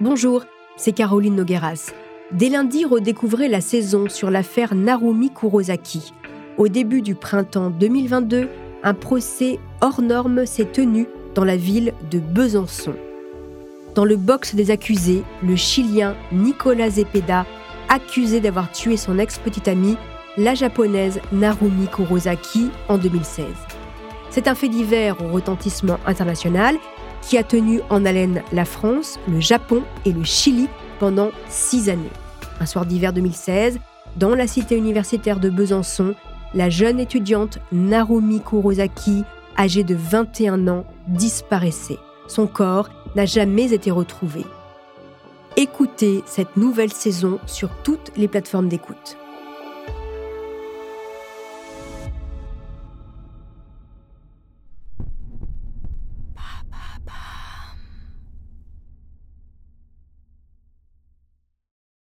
Bonjour, c'est Caroline Nogueras. Dès lundi, redécouvrez la saison sur l'affaire Narumi Kurosaki. Au début du printemps 2022, un procès hors norme s'est tenu dans la ville de Besançon. Dans le box des accusés, le Chilien Nicolas Zepeda, accusé d'avoir tué son ex-petite amie, la japonaise Narumi Kurosaki, en 2016. C'est un fait divers au retentissement international qui a tenu en haleine la France, le Japon et le Chili pendant six années. Un soir d'hiver 2016, dans la cité universitaire de Besançon, la jeune étudiante Narumi Kurosaki, âgée de 21 ans, disparaissait. Son corps n'a jamais été retrouvé. Écoutez cette nouvelle saison sur toutes les plateformes d'écoute.